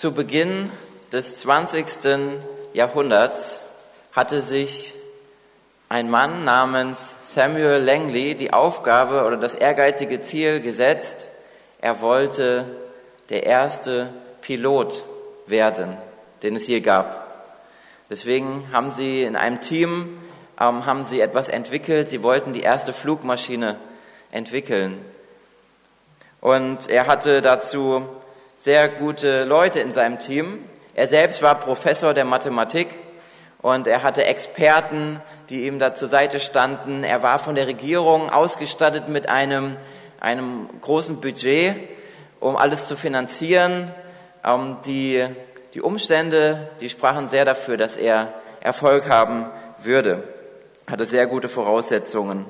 Zu Beginn des 20. Jahrhunderts hatte sich ein Mann namens Samuel Langley die Aufgabe oder das ehrgeizige Ziel gesetzt, er wollte der erste Pilot werden, den es je gab. Deswegen haben sie in einem Team ähm, haben sie etwas entwickelt. Sie wollten die erste Flugmaschine entwickeln. Und er hatte dazu sehr gute Leute in seinem Team. Er selbst war Professor der Mathematik und er hatte Experten, die ihm da zur Seite standen. Er war von der Regierung ausgestattet mit einem, einem großen Budget, um alles zu finanzieren. Ähm, die, die Umstände, die sprachen sehr dafür, dass er Erfolg haben würde. Hatte sehr gute Voraussetzungen.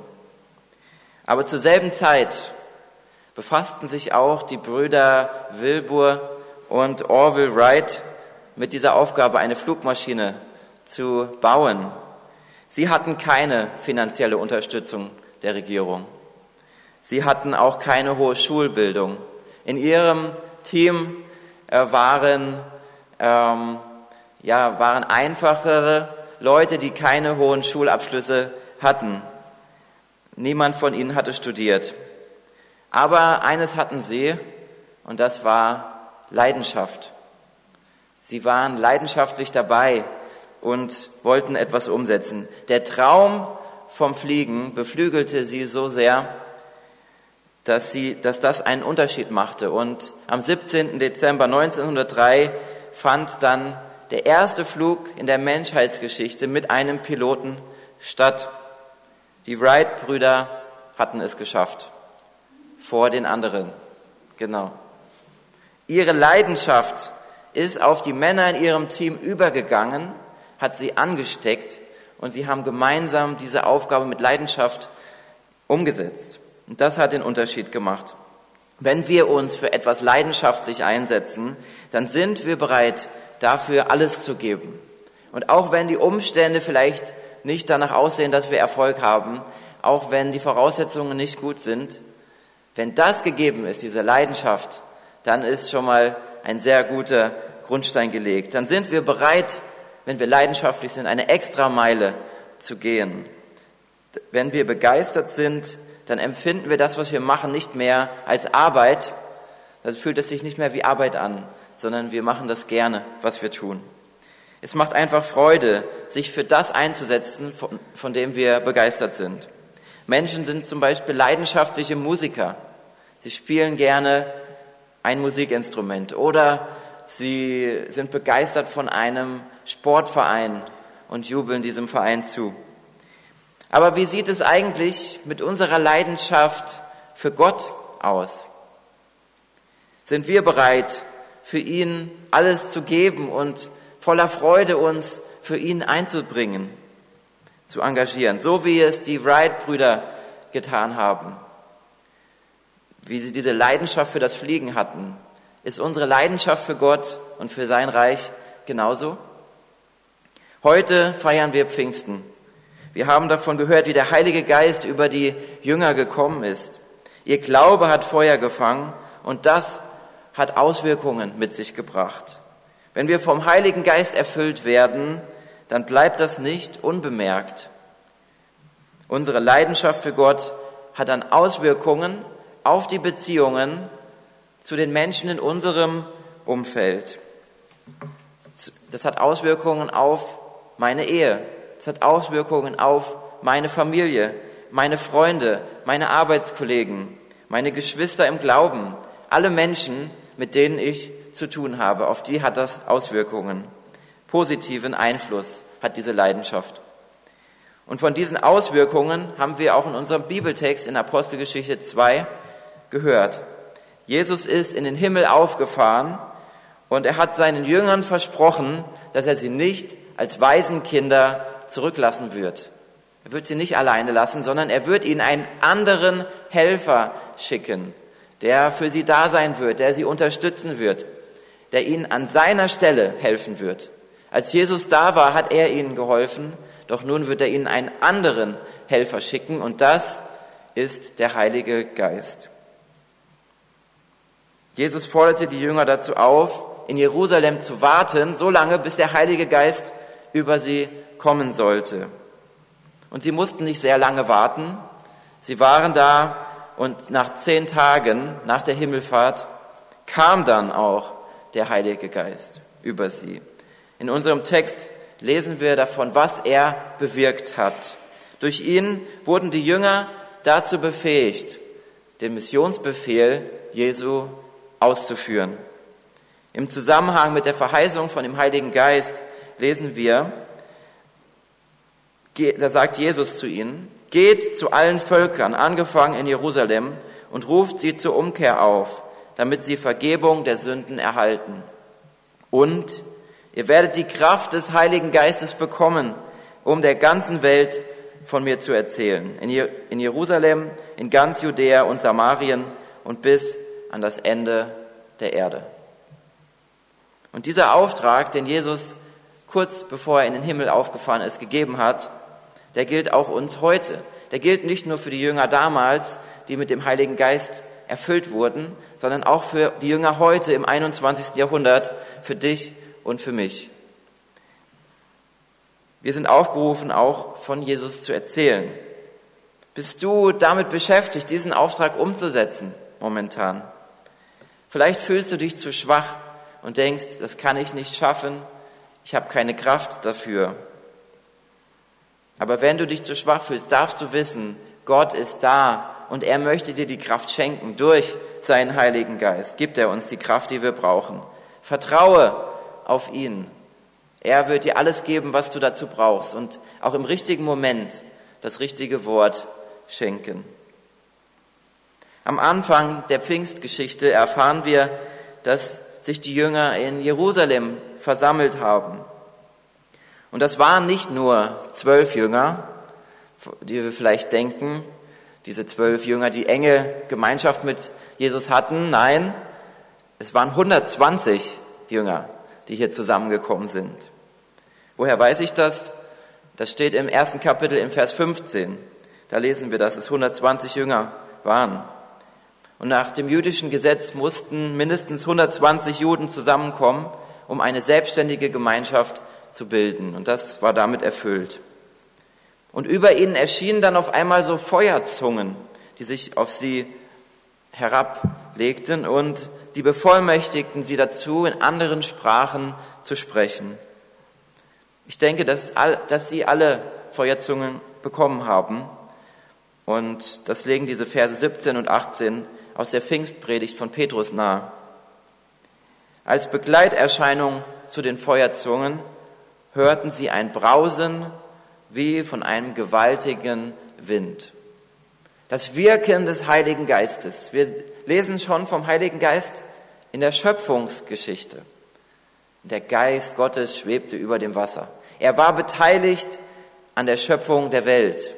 Aber zur selben Zeit befassten sich auch die Brüder Wilbur und Orville Wright mit dieser Aufgabe, eine Flugmaschine zu bauen. Sie hatten keine finanzielle Unterstützung der Regierung. Sie hatten auch keine hohe Schulbildung. In ihrem Team äh, waren, ähm, ja, waren einfachere Leute, die keine hohen Schulabschlüsse hatten. Niemand von ihnen hatte studiert. Aber eines hatten sie, und das war Leidenschaft. Sie waren leidenschaftlich dabei und wollten etwas umsetzen. Der Traum vom Fliegen beflügelte sie so sehr, dass, sie, dass das einen Unterschied machte. Und am 17. Dezember 1903 fand dann der erste Flug in der Menschheitsgeschichte mit einem Piloten statt. Die Wright-Brüder hatten es geschafft. Vor den anderen. Genau. Ihre Leidenschaft ist auf die Männer in ihrem Team übergegangen, hat sie angesteckt und sie haben gemeinsam diese Aufgabe mit Leidenschaft umgesetzt. Und das hat den Unterschied gemacht. Wenn wir uns für etwas leidenschaftlich einsetzen, dann sind wir bereit, dafür alles zu geben. Und auch wenn die Umstände vielleicht nicht danach aussehen, dass wir Erfolg haben, auch wenn die Voraussetzungen nicht gut sind, wenn das gegeben ist, diese Leidenschaft, dann ist schon mal ein sehr guter Grundstein gelegt. Dann sind wir bereit, wenn wir leidenschaftlich sind, eine extra Meile zu gehen. Wenn wir begeistert sind, dann empfinden wir das, was wir machen, nicht mehr als Arbeit. Dann fühlt es sich nicht mehr wie Arbeit an, sondern wir machen das gerne, was wir tun. Es macht einfach Freude, sich für das einzusetzen, von, von dem wir begeistert sind. Menschen sind zum Beispiel leidenschaftliche Musiker. Sie spielen gerne ein Musikinstrument oder sie sind begeistert von einem Sportverein und jubeln diesem Verein zu. Aber wie sieht es eigentlich mit unserer Leidenschaft für Gott aus? Sind wir bereit, für ihn alles zu geben und voller Freude uns für ihn einzubringen, zu engagieren, so wie es die Wright-Brüder getan haben, wie sie diese Leidenschaft für das Fliegen hatten. Ist unsere Leidenschaft für Gott und für sein Reich genauso? Heute feiern wir Pfingsten. Wir haben davon gehört, wie der Heilige Geist über die Jünger gekommen ist. Ihr Glaube hat Feuer gefangen und das hat Auswirkungen mit sich gebracht. Wenn wir vom Heiligen Geist erfüllt werden, dann bleibt das nicht unbemerkt. Unsere Leidenschaft für Gott hat dann Auswirkungen auf die Beziehungen zu den Menschen in unserem Umfeld. Das hat Auswirkungen auf meine Ehe. Das hat Auswirkungen auf meine Familie, meine Freunde, meine Arbeitskollegen, meine Geschwister im Glauben, alle Menschen, mit denen ich zu tun habe. Auf die hat das Auswirkungen. Positiven Einfluss hat diese Leidenschaft. Und von diesen Auswirkungen haben wir auch in unserem Bibeltext in Apostelgeschichte 2 gehört. Jesus ist in den Himmel aufgefahren und er hat seinen Jüngern versprochen, dass er sie nicht als Waisenkinder zurücklassen wird. Er wird sie nicht alleine lassen, sondern er wird ihnen einen anderen Helfer schicken, der für sie da sein wird, der sie unterstützen wird, der ihnen an seiner Stelle helfen wird. Als Jesus da war, hat er ihnen geholfen, doch nun wird er ihnen einen anderen Helfer schicken und das ist der Heilige Geist. Jesus forderte die Jünger dazu auf, in Jerusalem zu warten, so lange, bis der Heilige Geist über sie kommen sollte. Und sie mussten nicht sehr lange warten. Sie waren da und nach zehn Tagen nach der Himmelfahrt kam dann auch der Heilige Geist über sie. In unserem Text lesen wir davon, was er bewirkt hat. Durch ihn wurden die Jünger dazu befähigt, den Missionsbefehl Jesu auszuführen. Im Zusammenhang mit der Verheißung von dem Heiligen Geist lesen wir, da sagt Jesus zu ihnen, geht zu allen Völkern, angefangen in Jerusalem, und ruft sie zur Umkehr auf, damit sie Vergebung der Sünden erhalten. Und ihr werdet die Kraft des Heiligen Geistes bekommen, um der ganzen Welt von mir zu erzählen. In Jerusalem, in ganz Judäa und Samarien und bis an das Ende der Erde. Und dieser Auftrag, den Jesus kurz bevor er in den Himmel aufgefahren ist, gegeben hat, der gilt auch uns heute. Der gilt nicht nur für die Jünger damals, die mit dem Heiligen Geist erfüllt wurden, sondern auch für die Jünger heute im 21. Jahrhundert, für dich und für mich. Wir sind aufgerufen, auch von Jesus zu erzählen. Bist du damit beschäftigt, diesen Auftrag umzusetzen momentan? Vielleicht fühlst du dich zu schwach und denkst, das kann ich nicht schaffen, ich habe keine Kraft dafür. Aber wenn du dich zu schwach fühlst, darfst du wissen, Gott ist da und er möchte dir die Kraft schenken. Durch seinen Heiligen Geist gibt er uns die Kraft, die wir brauchen. Vertraue auf ihn. Er wird dir alles geben, was du dazu brauchst und auch im richtigen Moment das richtige Wort schenken. Am Anfang der Pfingstgeschichte erfahren wir, dass sich die Jünger in Jerusalem versammelt haben. Und das waren nicht nur zwölf Jünger, die wir vielleicht denken, diese zwölf Jünger, die enge Gemeinschaft mit Jesus hatten. Nein, es waren 120 Jünger, die hier zusammengekommen sind. Woher weiß ich das? Das steht im ersten Kapitel im Vers 15. Da lesen wir, dass es 120 Jünger waren. Und nach dem jüdischen Gesetz mussten mindestens 120 Juden zusammenkommen, um eine selbstständige Gemeinschaft zu bilden. Und das war damit erfüllt. Und über ihnen erschienen dann auf einmal so Feuerzungen, die sich auf sie herablegten und die bevollmächtigten sie dazu, in anderen Sprachen zu sprechen. Ich denke, dass, dass sie alle Feuerzungen bekommen haben. Und das legen diese Verse 17 und 18 aus der Pfingstpredigt von Petrus nahe. Als Begleiterscheinung zu den Feuerzungen hörten sie ein Brausen wie von einem gewaltigen Wind. Das Wirken des Heiligen Geistes. Wir lesen schon vom Heiligen Geist in der Schöpfungsgeschichte. Der Geist Gottes schwebte über dem Wasser. Er war beteiligt an der Schöpfung der Welt.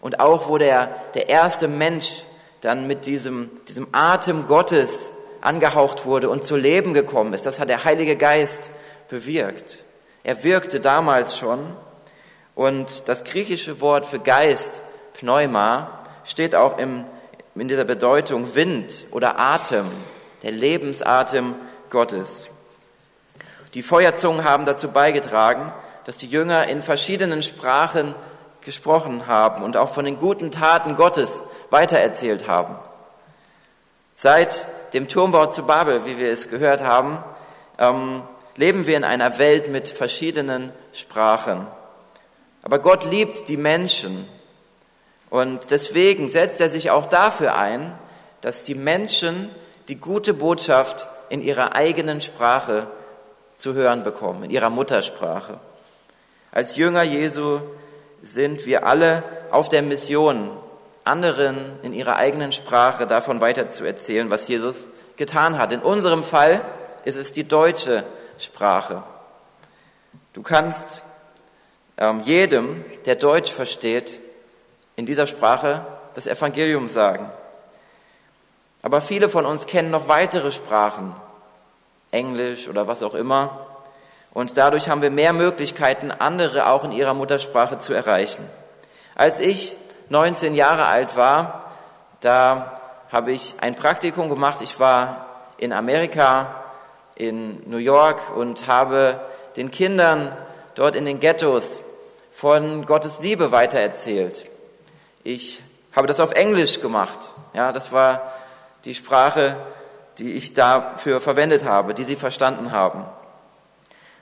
Und auch wo der, der erste Mensch dann mit diesem, diesem Atem Gottes angehaucht wurde und zu Leben gekommen ist, das hat der Heilige Geist bewirkt. Er wirkte damals schon und das griechische Wort für Geist, Pneuma, steht auch im, in dieser Bedeutung Wind oder Atem, der Lebensatem Gottes. Die Feuerzungen haben dazu beigetragen, dass die Jünger in verschiedenen Sprachen gesprochen haben und auch von den guten Taten Gottes weitererzählt haben. Seit dem Turmbau zu Babel, wie wir es gehört haben, ähm, leben wir in einer Welt mit verschiedenen Sprachen. Aber Gott liebt die Menschen und deswegen setzt er sich auch dafür ein, dass die Menschen die gute Botschaft in ihrer eigenen Sprache zu hören bekommen, in ihrer Muttersprache. Als Jünger Jesu sind wir alle auf der Mission, anderen in ihrer eigenen Sprache davon weiter zu erzählen, was Jesus getan hat. In unserem Fall ist es die deutsche Sprache. Du kannst ähm, jedem, der Deutsch versteht, in dieser Sprache das Evangelium sagen. Aber viele von uns kennen noch weitere Sprachen, Englisch oder was auch immer. Und dadurch haben wir mehr Möglichkeiten, andere auch in ihrer Muttersprache zu erreichen. Als ich 19 Jahre alt war, da habe ich ein Praktikum gemacht. Ich war in Amerika in New York und habe den Kindern dort in den Ghettos von Gottes Liebe weitererzählt. Ich habe das auf Englisch gemacht. Ja, das war die Sprache, die ich dafür verwendet habe, die sie verstanden haben.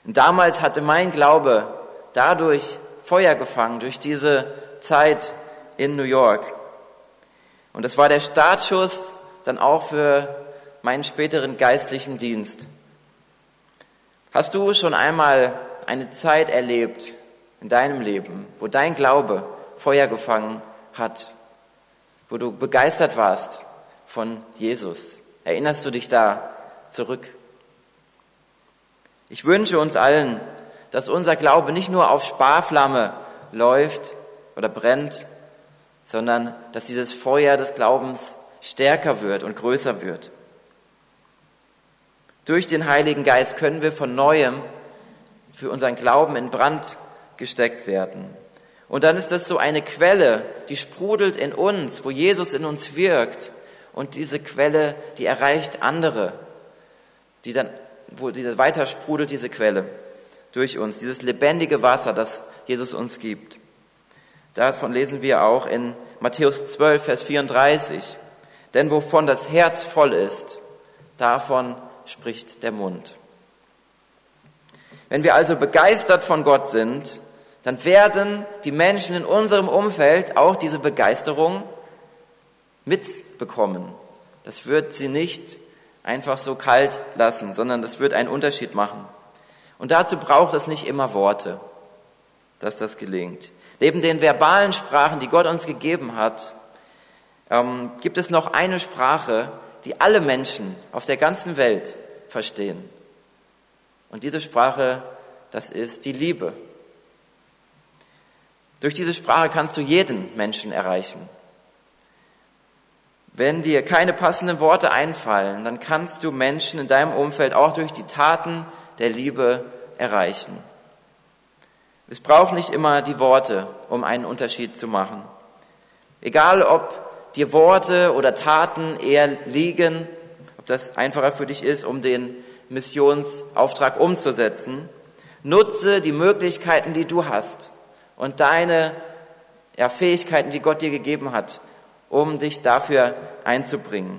Und damals hatte mein Glaube dadurch Feuer gefangen, durch diese Zeit in New York. Und das war der Startschuss dann auch für meinen späteren geistlichen Dienst. Hast du schon einmal eine Zeit erlebt in deinem Leben, wo dein Glaube Feuer gefangen hat, wo du begeistert warst von Jesus? Erinnerst du dich da zurück? Ich wünsche uns allen, dass unser Glaube nicht nur auf Sparflamme läuft oder brennt, sondern dass dieses Feuer des Glaubens stärker wird und größer wird. Durch den Heiligen Geist können wir von neuem für unseren Glauben in Brand gesteckt werden. Und dann ist das so eine Quelle, die sprudelt in uns, wo Jesus in uns wirkt. Und diese Quelle, die erreicht andere, die dann, wo die weiter sprudelt, diese Quelle durch uns, dieses lebendige Wasser, das Jesus uns gibt. Davon lesen wir auch in Matthäus 12, Vers 34. Denn wovon das Herz voll ist, davon spricht der Mund. Wenn wir also begeistert von Gott sind, dann werden die Menschen in unserem Umfeld auch diese Begeisterung mitbekommen. Das wird sie nicht einfach so kalt lassen, sondern das wird einen Unterschied machen. Und dazu braucht es nicht immer Worte, dass das gelingt. Neben den verbalen Sprachen, die Gott uns gegeben hat, ähm, gibt es noch eine Sprache, die alle Menschen auf der ganzen Welt verstehen. Und diese Sprache, das ist die Liebe. Durch diese Sprache kannst du jeden Menschen erreichen. Wenn dir keine passenden Worte einfallen, dann kannst du Menschen in deinem Umfeld auch durch die Taten der Liebe erreichen. Es braucht nicht immer die Worte, um einen Unterschied zu machen. Egal, ob dir Worte oder Taten eher liegen, ob das einfacher für dich ist, um den Missionsauftrag umzusetzen, nutze die Möglichkeiten, die du hast und deine ja, Fähigkeiten, die Gott dir gegeben hat, um dich dafür einzubringen,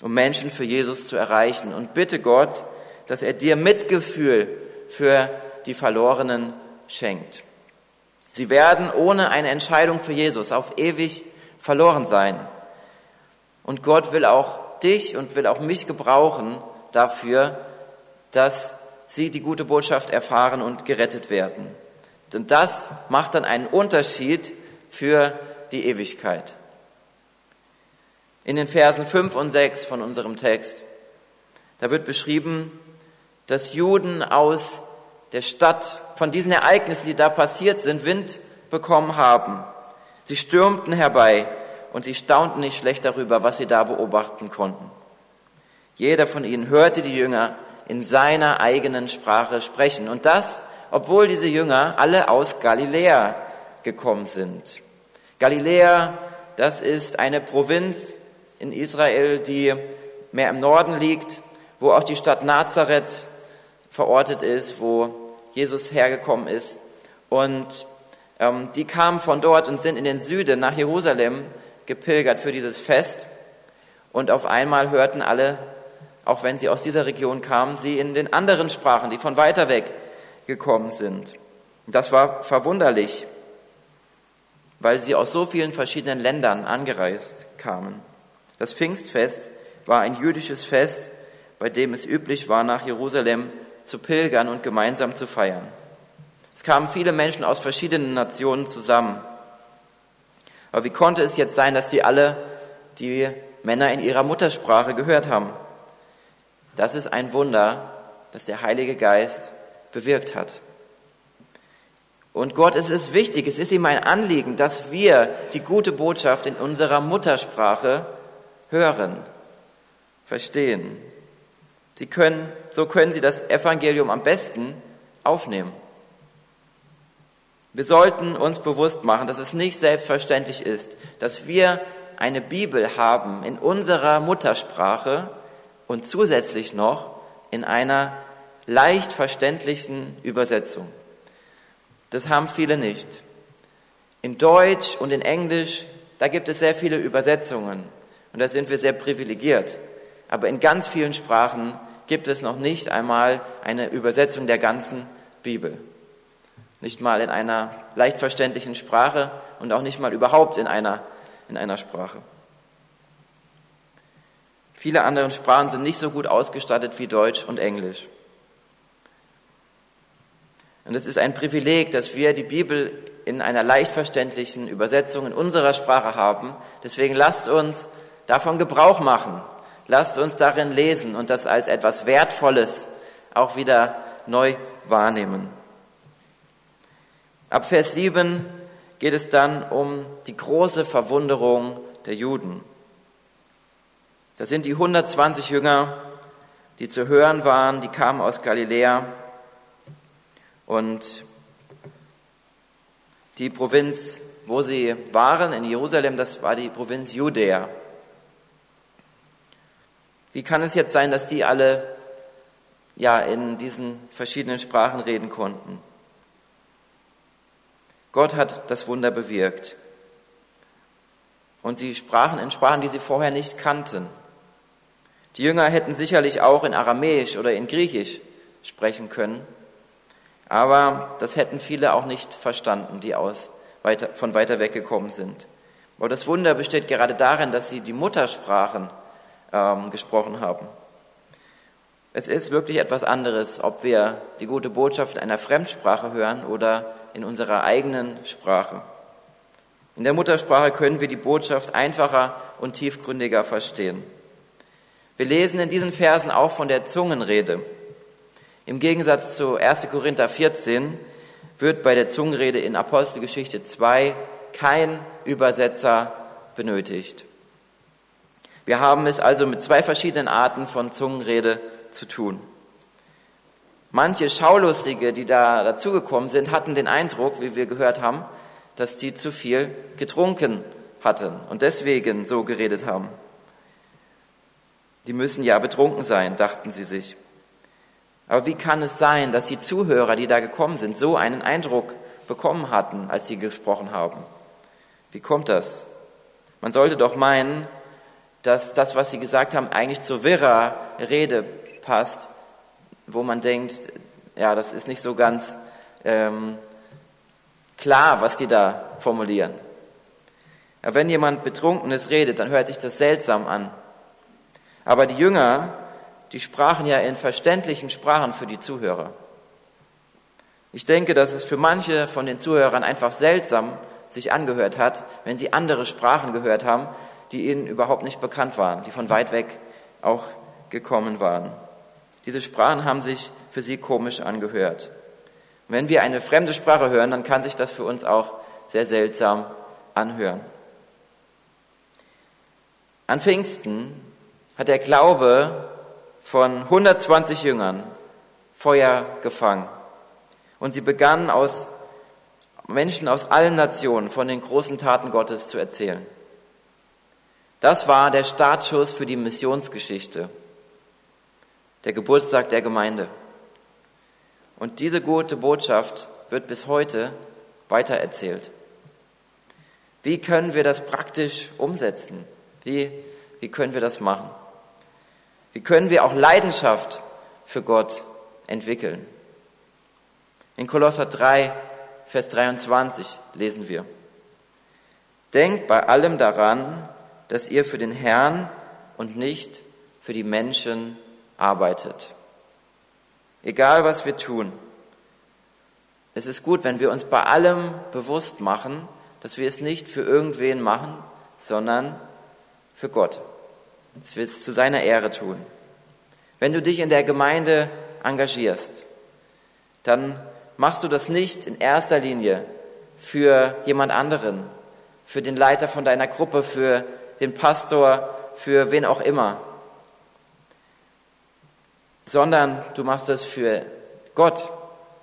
um Menschen für Jesus zu erreichen. Und bitte Gott, dass er dir Mitgefühl für die Verlorenen schenkt. Sie werden ohne eine Entscheidung für Jesus auf ewig verloren sein. Und Gott will auch dich und will auch mich gebrauchen dafür, dass sie die gute Botschaft erfahren und gerettet werden. Denn das macht dann einen Unterschied für die Ewigkeit. In den Versen 5 und 6 von unserem Text, da wird beschrieben, dass Juden aus der Stadt von diesen Ereignissen, die da passiert sind, Wind bekommen haben. Sie stürmten herbei und sie staunten nicht schlecht darüber, was sie da beobachten konnten. Jeder von ihnen hörte die Jünger in seiner eigenen Sprache sprechen. Und das, obwohl diese Jünger alle aus Galiläa gekommen sind. Galiläa, das ist eine Provinz in Israel, die mehr im Norden liegt, wo auch die Stadt Nazareth verortet ist, wo Jesus hergekommen ist. Und ähm, die kamen von dort und sind in den Süden nach Jerusalem gepilgert für dieses Fest. Und auf einmal hörten alle, auch wenn sie aus dieser Region kamen, sie in den anderen Sprachen, die von weiter weg gekommen sind. Das war verwunderlich, weil sie aus so vielen verschiedenen Ländern angereist kamen. Das Pfingstfest war ein jüdisches Fest, bei dem es üblich war, nach Jerusalem zu pilgern und gemeinsam zu feiern. Es kamen viele Menschen aus verschiedenen Nationen zusammen. Aber wie konnte es jetzt sein, dass die alle die Männer in ihrer Muttersprache gehört haben? Das ist ein Wunder, das der Heilige Geist bewirkt hat. Und Gott es ist wichtig, es ist ihm ein Anliegen, dass wir die gute Botschaft in unserer Muttersprache hören, verstehen. Sie können, so können sie das Evangelium am besten aufnehmen. Wir sollten uns bewusst machen, dass es nicht selbstverständlich ist, dass wir eine Bibel haben in unserer Muttersprache und zusätzlich noch in einer leicht verständlichen Übersetzung. Das haben viele nicht. In Deutsch und in Englisch, da gibt es sehr viele Übersetzungen und da sind wir sehr privilegiert. Aber in ganz vielen Sprachen gibt es noch nicht einmal eine Übersetzung der ganzen Bibel. Nicht mal in einer leicht verständlichen Sprache und auch nicht mal überhaupt in einer, in einer Sprache. Viele andere Sprachen sind nicht so gut ausgestattet wie Deutsch und Englisch. Und es ist ein Privileg, dass wir die Bibel in einer leicht verständlichen Übersetzung in unserer Sprache haben. Deswegen lasst uns davon Gebrauch machen. Lasst uns darin lesen und das als etwas Wertvolles auch wieder neu wahrnehmen. Ab Vers 7 geht es dann um die große Verwunderung der Juden. Das sind die 120 Jünger, die zu hören waren, die kamen aus Galiläa und die Provinz, wo sie waren, in Jerusalem, das war die Provinz Judäa. Wie kann es jetzt sein, dass die alle ja in diesen verschiedenen Sprachen reden konnten? Gott hat das Wunder bewirkt. Und sie sprachen in Sprachen, die sie vorher nicht kannten. Die Jünger hätten sicherlich auch in Aramäisch oder in Griechisch sprechen können. Aber das hätten viele auch nicht verstanden, die aus, weiter, von weiter weg gekommen sind. Aber das Wunder besteht gerade darin, dass sie die Muttersprachen ähm, gesprochen haben. Es ist wirklich etwas anderes, ob wir die gute Botschaft in einer Fremdsprache hören oder in unserer eigenen Sprache. In der Muttersprache können wir die Botschaft einfacher und tiefgründiger verstehen. Wir lesen in diesen Versen auch von der Zungenrede. Im Gegensatz zu 1. Korinther 14 wird bei der Zungenrede in Apostelgeschichte 2 kein Übersetzer benötigt. Wir haben es also mit zwei verschiedenen Arten von Zungenrede zu tun. Manche Schaulustige, die da dazugekommen sind, hatten den Eindruck, wie wir gehört haben, dass die zu viel getrunken hatten und deswegen so geredet haben. Die müssen ja betrunken sein, dachten sie sich. Aber wie kann es sein, dass die Zuhörer, die da gekommen sind, so einen Eindruck bekommen hatten, als sie gesprochen haben? Wie kommt das? Man sollte doch meinen, dass das, was sie gesagt haben, eigentlich zur wirrer Rede passt, wo man denkt, ja, das ist nicht so ganz ähm, klar, was die da formulieren. Ja, wenn jemand Betrunkenes redet, dann hört sich das seltsam an. Aber die Jünger, die sprachen ja in verständlichen Sprachen für die Zuhörer. Ich denke, dass es für manche von den Zuhörern einfach seltsam sich angehört hat, wenn sie andere Sprachen gehört haben, die ihnen überhaupt nicht bekannt waren, die von weit weg auch gekommen waren. Diese Sprachen haben sich für sie komisch angehört. Und wenn wir eine fremde Sprache hören, dann kann sich das für uns auch sehr seltsam anhören. An Pfingsten hat der Glaube von 120 Jüngern Feuer gefangen. Und sie begannen aus Menschen aus allen Nationen von den großen Taten Gottes zu erzählen. Das war der Startschuss für die Missionsgeschichte, der Geburtstag der Gemeinde. Und diese gute Botschaft wird bis heute weitererzählt. Wie können wir das praktisch umsetzen? Wie, wie können wir das machen? Wie können wir auch Leidenschaft für Gott entwickeln? In Kolosser 3, Vers 23 lesen wir, Denkt bei allem daran, dass ihr für den Herrn und nicht für die Menschen arbeitet. Egal was wir tun. Es ist gut, wenn wir uns bei allem bewusst machen, dass wir es nicht für irgendwen machen, sondern für Gott es zu seiner Ehre tun. Wenn du dich in der Gemeinde engagierst, dann machst du das nicht in erster Linie für jemand anderen, für den Leiter von deiner Gruppe, für den Pastor, für wen auch immer, sondern du machst es für Gott,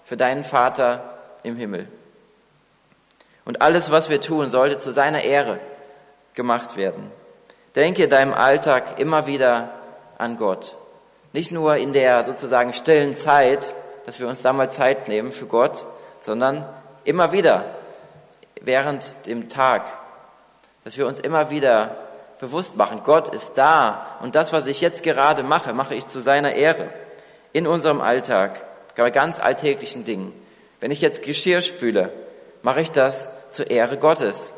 für deinen Vater im Himmel. Und alles, was wir tun, sollte zu seiner Ehre gemacht werden. Denke in deinem Alltag immer wieder an Gott. Nicht nur in der sozusagen stillen Zeit, dass wir uns da mal Zeit nehmen für Gott, sondern immer wieder während dem Tag, dass wir uns immer wieder bewusst machen, Gott ist da und das, was ich jetzt gerade mache, mache ich zu seiner Ehre. In unserem Alltag, bei ganz alltäglichen Dingen. Wenn ich jetzt Geschirr spüle, mache ich das zur Ehre Gottes.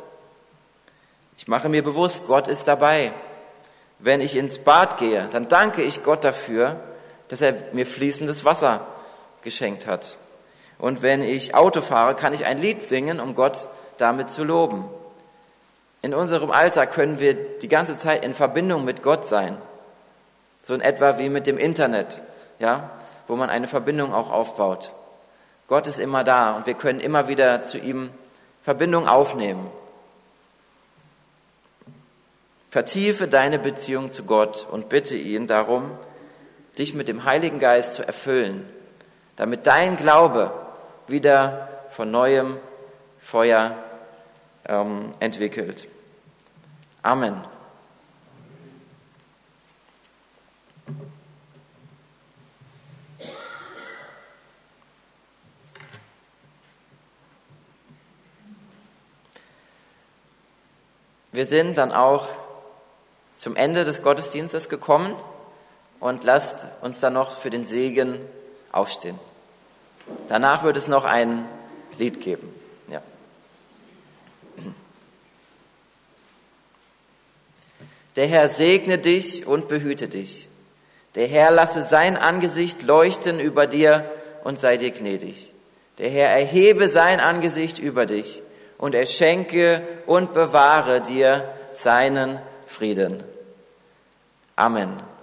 Ich mache mir bewusst, Gott ist dabei. Wenn ich ins Bad gehe, dann danke ich Gott dafür, dass er mir fließendes Wasser geschenkt hat. Und wenn ich Auto fahre, kann ich ein Lied singen, um Gott damit zu loben. In unserem Alltag können wir die ganze Zeit in Verbindung mit Gott sein. So in etwa wie mit dem Internet, ja, wo man eine Verbindung auch aufbaut. Gott ist immer da und wir können immer wieder zu ihm Verbindung aufnehmen. Vertiefe deine Beziehung zu Gott und bitte ihn darum, dich mit dem Heiligen Geist zu erfüllen, damit dein Glaube wieder von neuem Feuer ähm, entwickelt. Amen. Wir sind dann auch zum Ende des Gottesdienstes gekommen und lasst uns dann noch für den Segen aufstehen. Danach wird es noch ein Lied geben. Ja. Der Herr segne dich und behüte dich. Der Herr lasse sein Angesicht leuchten über dir und sei dir gnädig. Der Herr erhebe sein Angesicht über dich und er schenke und bewahre dir seinen Frieden. Amen.